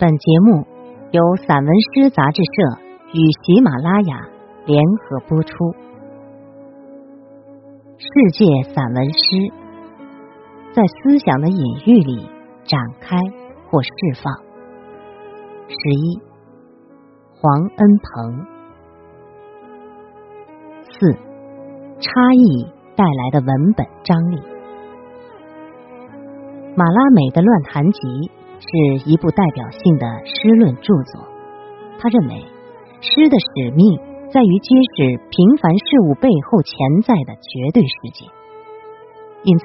本节目由散文诗杂志社与喜马拉雅联合播出。世界散文诗在思想的隐喻里展开或释放。十一，黄恩鹏。四，差异带来的文本张力。马拉美的《乱弹集》是一部代表性的诗论著作。他认为，诗的使命在于揭示平凡事物背后潜在的绝对世界，因此，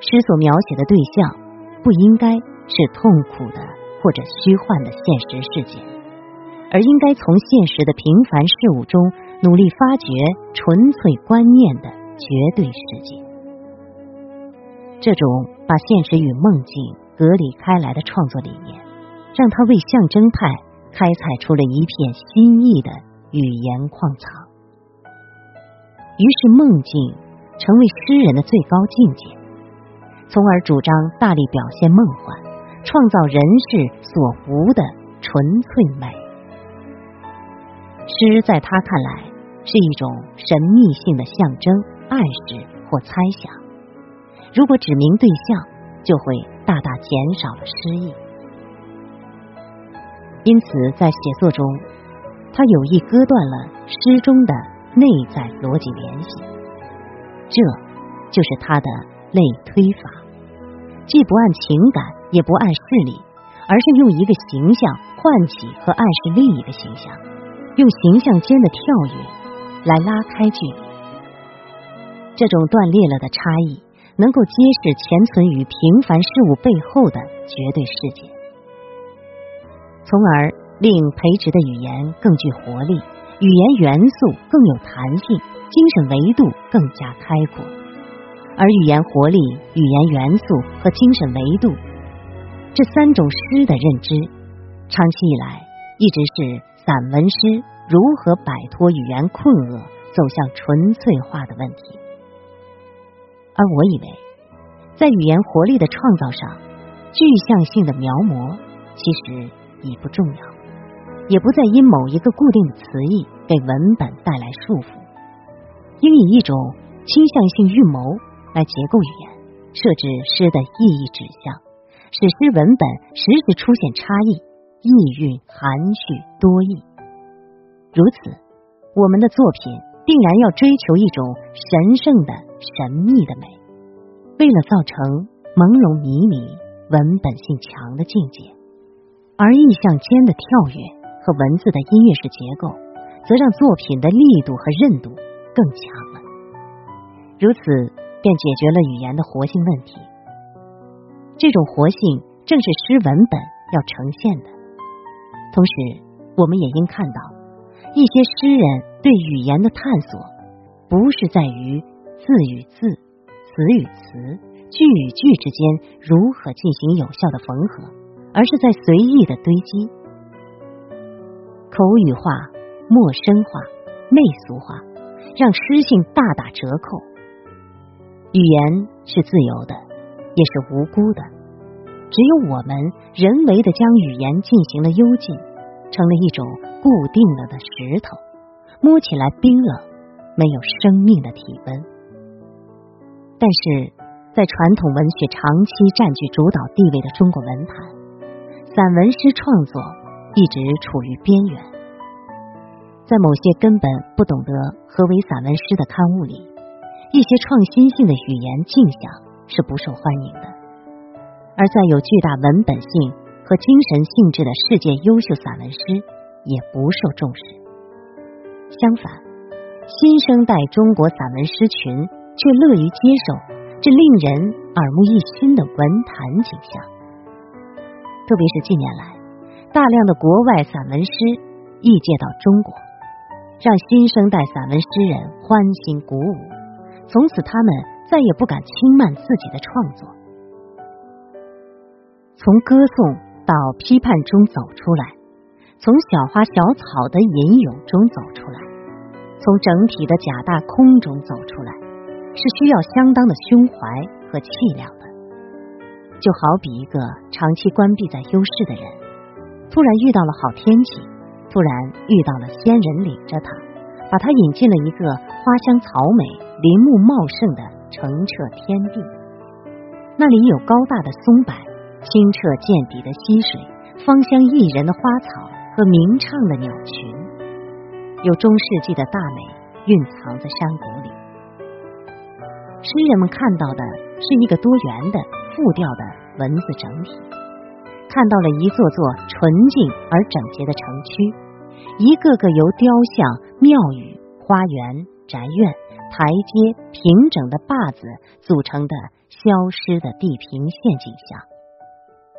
诗所描写的对象不应该是痛苦的或者虚幻的现实世界，而应该从现实的平凡事物中努力发掘纯粹观念的绝对世界。这种把现实与梦境隔离开来的创作理念，让他为象征派开采出了一片新意的语言矿藏。于是，梦境成为诗人的最高境界，从而主张大力表现梦幻，创造人世所无的纯粹美。诗在他看来是一种神秘性的象征、暗示或猜想。如果指明对象，就会大大减少了诗意。因此，在写作中，他有意割断了诗中的内在逻辑联系。这就是他的类推法，既不按情感，也不按事理，而是用一个形象唤起和暗示另一个形象，用形象间的跳跃来拉开距离。这种断裂了的差异。能够揭示潜存于平凡事物背后的绝对世界，从而令培植的语言更具活力，语言元素更有弹性，精神维度更加开阔。而语言活力、语言元素和精神维度这三种诗的认知，长期以来一直是散文诗如何摆脱语言困厄，走向纯粹化的问题。而我以为，在语言活力的创造上，具象性的描摹其实已不重要，也不再因某一个固定的词义给文本带来束缚，应以一种倾向性预谋来结构语言，设置诗的意义指向，使诗文本时时出现差异，意蕴含蓄多义。如此，我们的作品定然要追求一种神圣的。神秘的美，为了造成朦胧迷离、文本性强的境界，而意象间的跳跃和文字的音乐式结构，则让作品的力度和韧度更强了。如此，便解决了语言的活性问题。这种活性正是诗文本要呈现的。同时，我们也应看到，一些诗人对语言的探索，不是在于。字与字，词与词，句与句之间如何进行有效的缝合，而是在随意的堆积。口语化、陌生化、媚俗化，让诗性大打折扣。语言是自由的，也是无辜的。只有我们人为的将语言进行了幽禁，成了一种固定了的石头，摸起来冰冷，没有生命的体温。但是在传统文学长期占据主导地位的中国文坛，散文诗创作一直处于边缘。在某些根本不懂得何为散文诗的刊物里，一些创新性的语言镜像是不受欢迎的；而在有巨大文本性和精神性质的世界优秀散文诗也不受重视。相反，新生代中国散文诗群。却乐于接受这令人耳目一新的文坛景象，特别是近年来，大量的国外散文诗译介到中国，让新生代散文诗人欢欣鼓舞。从此，他们再也不敢轻慢自己的创作，从歌颂到批判中走出来，从小花小草的吟咏中走出来，从整体的假大空中走出来。是需要相当的胸怀和气量的，就好比一个长期关闭在幽室的人，突然遇到了好天气，突然遇到了仙人领着他，把他引进了一个花香草美、林木茂盛的澄澈天地。那里有高大的松柏、清澈见底的溪水、芳香宜人的花草和鸣唱的鸟群，有中世纪的大美蕴藏在山谷。诗人们看到的是一个多元的、复调的文字整体，看到了一座座纯净而整洁的城区，一个个由雕像、庙宇、花园、宅院、台阶、平整的坝子组成的。消失的地平线景象，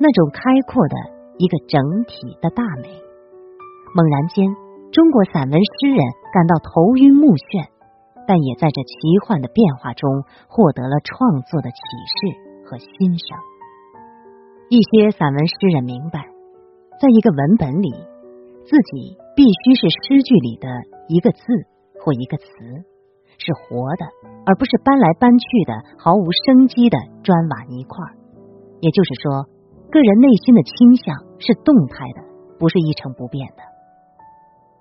那种开阔的一个整体的大美。猛然间，中国散文诗人感到头晕目眩，但也在这奇幻的变化中获得了创作的启示和欣赏。一些散文诗人明白，在一个文本里，自己必须是诗句里的一个字或一个词。是活的，而不是搬来搬去的、毫无生机的砖瓦泥块。也就是说，个人内心的倾向是动态的，不是一成不变的。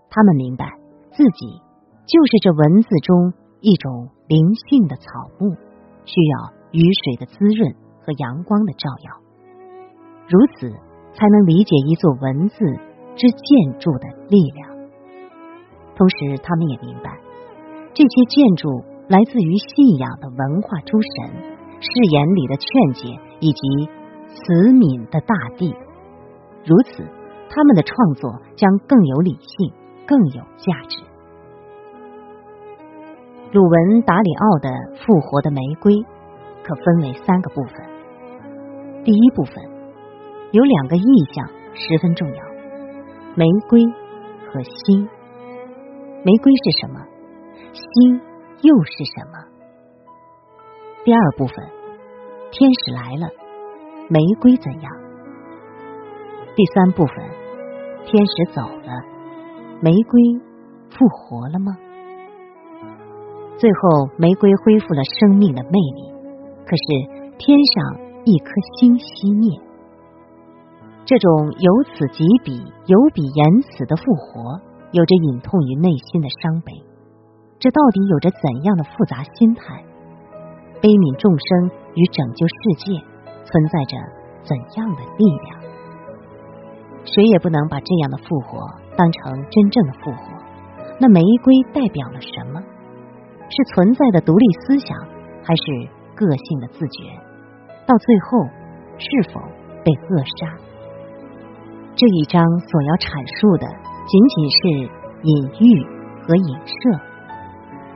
他们明白自己就是这文字中一种灵性的草木，需要雨水的滋润和阳光的照耀，如此才能理解一座文字之建筑的力量。同时，他们也明白。这些建筑来自于信仰的文化诸神、誓言里的劝解以及慈悯的大地。如此，他们的创作将更有理性、更有价值。鲁文达里奥的《复活的玫瑰》可分为三个部分。第一部分有两个意象十分重要：玫瑰和心。玫瑰是什么？心又是什么？第二部分，天使来了，玫瑰怎样？第三部分，天使走了，玫瑰复活了吗？最后，玫瑰恢复了生命的魅力，可是天上一颗星熄灭。这种由此及彼、由彼言此的复活，有着隐痛于内心的伤悲。这到底有着怎样的复杂心态？悲悯众生与拯救世界存在着怎样的力量？谁也不能把这样的复活当成真正的复活。那玫瑰代表了什么？是存在的独立思想，还是个性的自觉？到最后，是否被扼杀？这一章所要阐述的，仅仅是隐喻和影射。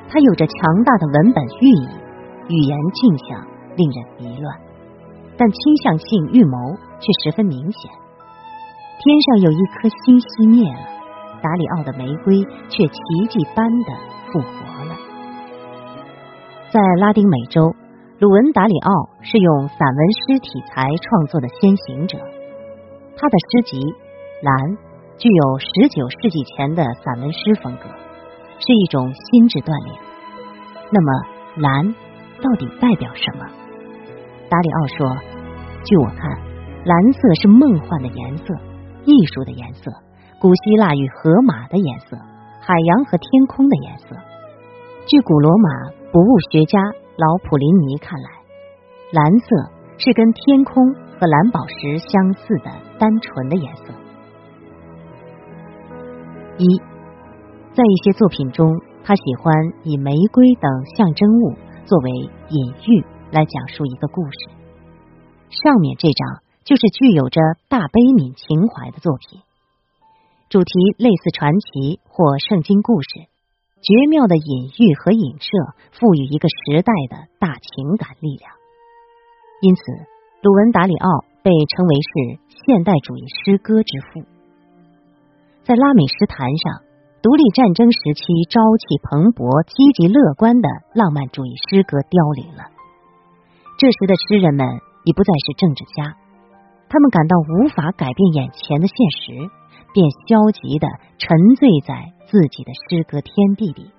它有着强大的文本寓意，语言镜像令人迷乱，但倾向性预谋却十分明显。天上有一颗星熄灭了，达里奥的玫瑰却奇迹般的复活。在拉丁美洲，鲁文达里奥是用散文诗体裁创作的先行者，他的诗集《蓝》具有十九世纪前的散文诗风格。是一种心智锻炼。那么，蓝到底代表什么？达里奥说：“据我看，蓝色是梦幻的颜色，艺术的颜色，古希腊与荷马的颜色，海洋和天空的颜色。据古罗马博物学家老普林尼看来，蓝色是跟天空和蓝宝石相似的单纯的颜色。”一。在一些作品中，他喜欢以玫瑰等象征物作为隐喻来讲述一个故事。上面这张就是具有着大悲悯情怀的作品，主题类似传奇或圣经故事，绝妙的隐喻和影射赋予一个时代的大情感力量。因此，鲁文达里奥被称为是现代主义诗歌之父。在拉美诗坛上。独立战争时期，朝气蓬勃、积极乐观的浪漫主义诗歌凋零了。这时的诗人们已不再是政治家，他们感到无法改变眼前的现实，便消极的沉醉在自己的诗歌天地里，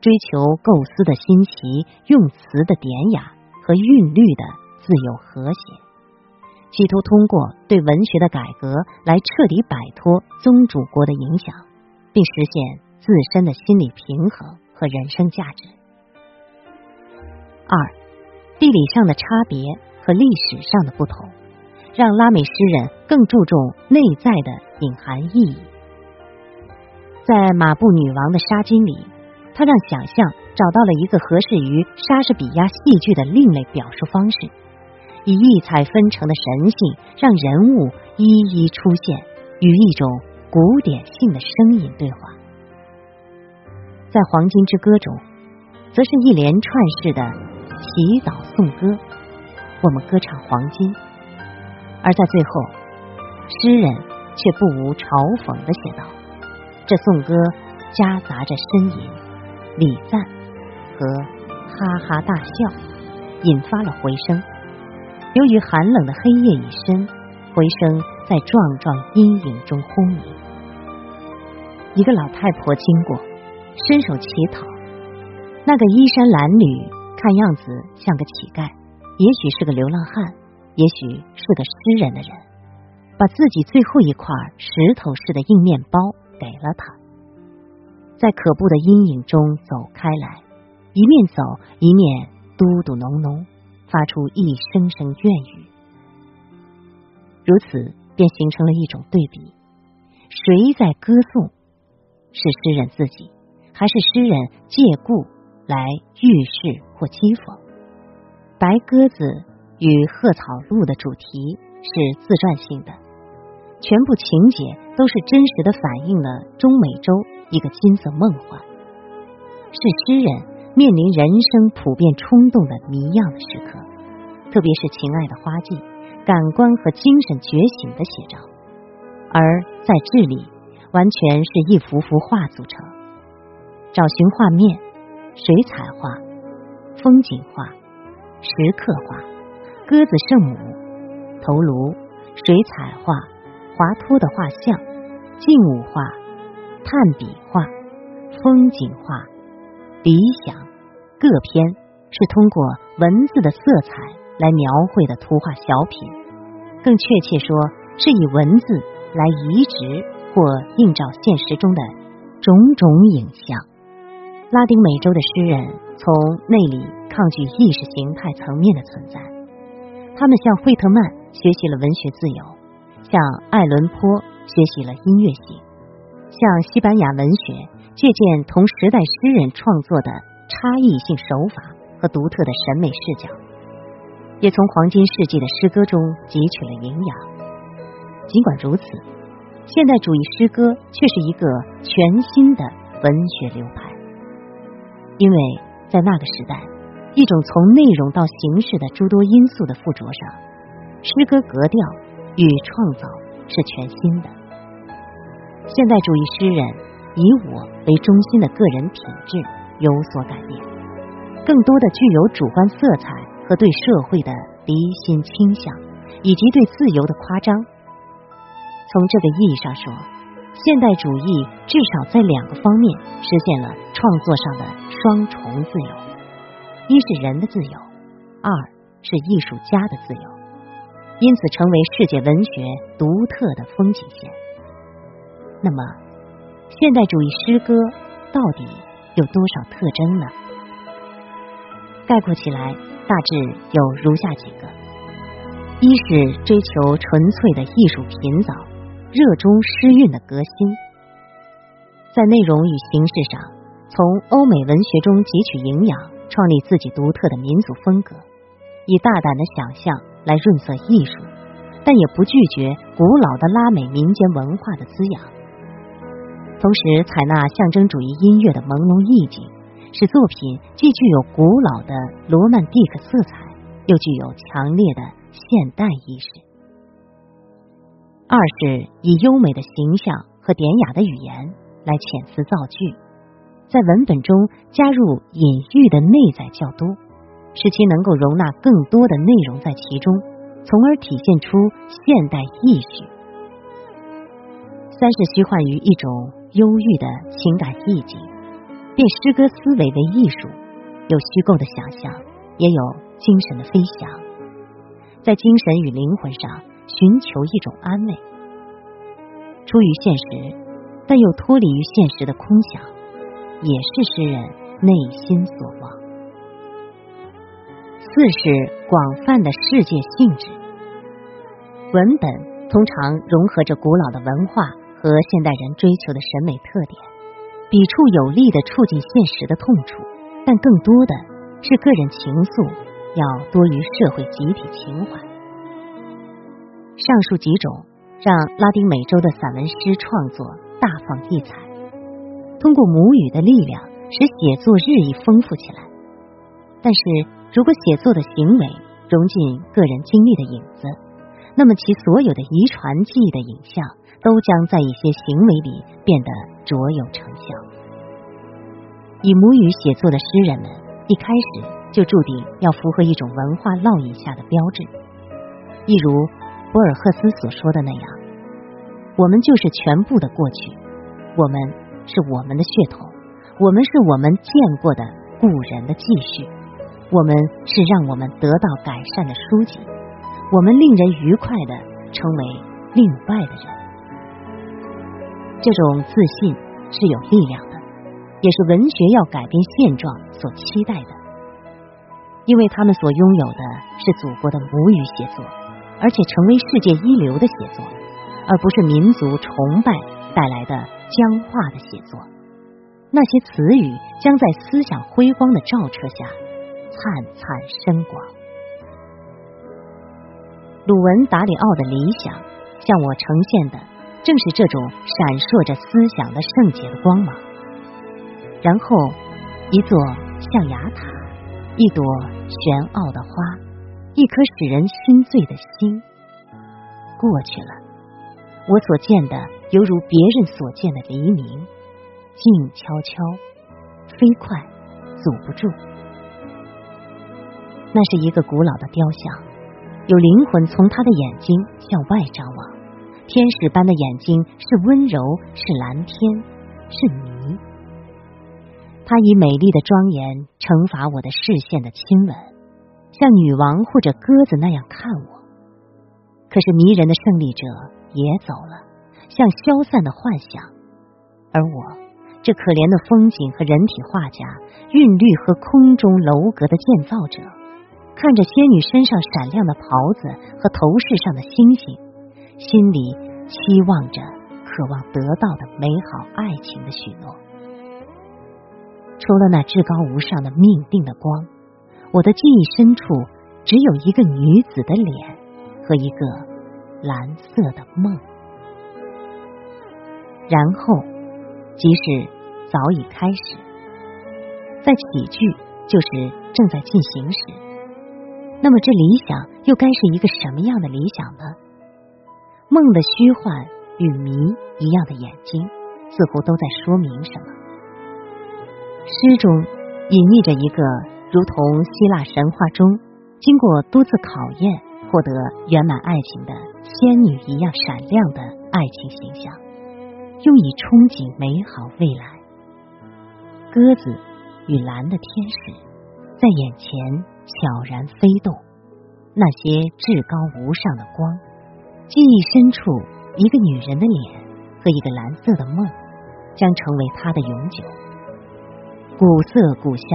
追求构思的新奇、用词的典雅和韵律的自由和谐。企图通过对文学的改革来彻底摆脱宗主国的影响，并实现自身的心理平衡和人生价值。二，地理上的差别和历史上的不同，让拉美诗人更注重内在的隐含意义。在《马布女王的纱巾》里，他让想象找到了一个合适于莎士比亚戏剧的另类表述方式，以异彩纷呈的神性，让人物一一出现，与一种古典性的声音对话。在《黄金之歌》中，则是一连串式的。祈祷颂歌，我们歌唱黄金，而在最后，诗人却不无嘲讽的写道：“这颂歌夹杂着呻吟、礼赞和哈哈大笑，引发了回声。由于寒冷的黑夜已深，回声在壮壮阴影中轰鸣。一个老太婆经过，伸手乞讨，那个衣衫褴褛。”看样子像个乞丐，也许是个流浪汉，也许是个诗人的人，把自己最后一块石头似的硬面包给了他，在可怖的阴影中走开来，一面走一面嘟嘟哝哝，发出一声声怨语。如此便形成了一种对比：谁在歌颂？是诗人自己，还是诗人借故？来预示或讥讽，《白鸽子与鹤草露》的主题是自传性的，全部情节都是真实的反映了中美洲一个金色梦幻，是诗人面临人生普遍冲动的谜样的时刻，特别是情爱的花季，感官和精神觉醒的写照，而在智利，完全是一幅幅画组成，找寻画面。水彩画、风景画、石刻画、鸽子圣母、头颅、水彩画、华托的画像、静物画、炭笔画、风景画、理想各篇是通过文字的色彩来描绘的图画小品，更确切说是以文字来移植或映照现实中的种种影像。拉丁美洲的诗人从内里抗拒意识形态层面的存在，他们向惠特曼学习了文学自由，向爱伦坡学习了音乐性，向西班牙文学借鉴同时代诗人创作的差异性手法和独特的审美视角，也从黄金世纪的诗歌中汲取了营养。尽管如此，现代主义诗歌却是一个全新的文学流派。因为在那个时代，一种从内容到形式的诸多因素的附着上，诗歌格调与创造是全新的。现代主义诗人以我为中心的个人品质有所改变，更多的具有主观色彩和对社会的离心倾向，以及对自由的夸张。从这个意义上说。现代主义至少在两个方面实现了创作上的双重自由：一是人的自由，二是艺术家的自由，因此成为世界文学独特的风景线。那么，现代主义诗歌到底有多少特征呢？概括起来，大致有如下几个：一是追求纯粹的艺术品藻。热衷诗韵的革新，在内容与形式上，从欧美文学中汲取营养，创立自己独特的民族风格，以大胆的想象来润色艺术，但也不拒绝古老的拉美民间文化的滋养。同时，采纳象征主义音乐的朦胧意境，使作品既具有古老的罗曼蒂克色彩，又具有强烈的现代意识。二是以优美的形象和典雅的语言来遣词造句，在文本中加入隐喻的内在较多，使其能够容纳更多的内容在其中，从而体现出现代意识。三是虚幻于一种忧郁的情感意境，变诗歌思维为艺术，有虚构的想象，也有精神的飞翔。在精神与灵魂上寻求一种安慰。出于现实，但又脱离于现实的空想，也是诗人内心所望。四是广泛的世界性质，文本通常融合着古老的文化和现代人追求的审美特点，笔触有力的触进现实的痛处，但更多的是个人情愫，要多于社会集体情怀。上述几种。让拉丁美洲的散文诗创作大放异彩，通过母语的力量使写作日益丰富起来。但是如果写作的行为融进个人经历的影子，那么其所有的遗传记忆的影像都将在一些行为里变得卓有成效。以母语写作的诗人们一开始就注定要符合一种文化烙印下的标志，一如。博尔赫斯所说的那样，我们就是全部的过去，我们是我们的血统，我们是我们见过的故人的继续，我们是让我们得到改善的书籍，我们令人愉快的成为另外的人。这种自信是有力量的，也是文学要改变现状所期待的，因为他们所拥有的是祖国的母语写作。而且成为世界一流的写作，而不是民族崇拜带来的僵化的写作。那些词语将在思想辉光的照射下灿灿生光。鲁文达里奥的理想向我呈现的正是这种闪烁着思想的圣洁的光芒。然后，一座象牙塔，一朵玄奥的花。一颗使人心醉的心过去了，我所见的犹如别人所见的黎明，静悄悄，飞快，阻不住。那是一个古老的雕像，有灵魂从他的眼睛向外张望，天使般的眼睛是温柔，是蓝天，是谜。他以美丽的庄严惩罚我的视线的亲吻。像女王或者鸽子那样看我，可是迷人的胜利者也走了，像消散的幻想。而我这可怜的风景和人体画家，韵律和空中楼阁的建造者，看着仙女身上闪亮的袍子和头饰上的星星，心里期望着、渴望得到的美好爱情的许诺。除了那至高无上的命定的光。我的记忆深处只有一个女子的脸和一个蓝色的梦，然后即使早已开始，在起句就是正在进行时，那么这理想又该是一个什么样的理想呢？梦的虚幻与谜一样的眼睛，似乎都在说明什么。诗中隐匿着一个。如同希腊神话中经过多次考验获得圆满爱情的仙女一样闪亮的爱情形象，用以憧憬美好未来。鸽子与蓝的天使在眼前悄然飞动，那些至高无上的光，记忆深处一个女人的脸和一个蓝色的梦，将成为他的永久。古色古香。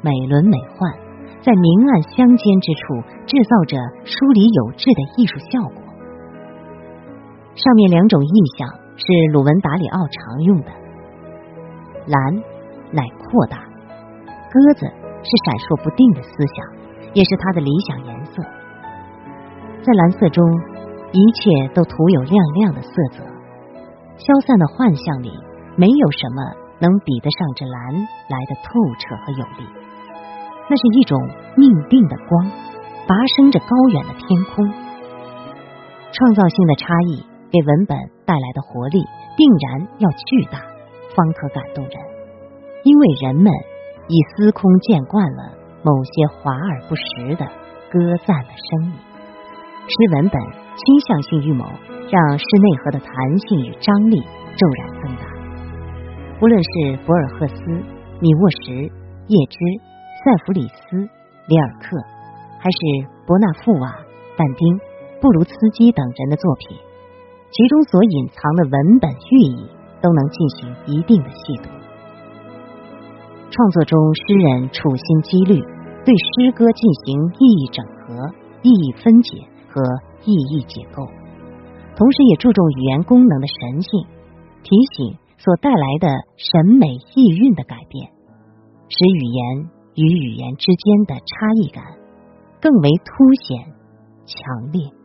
美轮美奂，在明暗相间之处制造着疏离有致的艺术效果。上面两种意象是鲁文达里奥常用的。蓝乃扩大，鸽子是闪烁不定的思想，也是他的理想颜色。在蓝色中，一切都涂有亮亮的色泽。消散的幻象里，没有什么能比得上这蓝来的透彻和有力。那是一种命定的光，拔升着高远的天空。创造性的差异给文本带来的活力，定然要巨大，方可感动人。因为人们已司空见惯了某些华而不实的歌赞的声音，诗文本倾向性预谋，让诗内核的弹性与张力骤然增大。无论是博尔赫斯、米沃什、叶芝。塞弗里斯、里尔克，还是伯纳富瓦、但丁、布鲁斯基等人的作品，其中所隐藏的文本寓意都能进行一定的细读。创作中，诗人处心积虑对诗歌进行意义整合、意义分解和意义解构，同时也注重语言功能的神性，提醒所带来的审美意蕴的改变，使语言与语言之间的差异感更为凸显、强烈。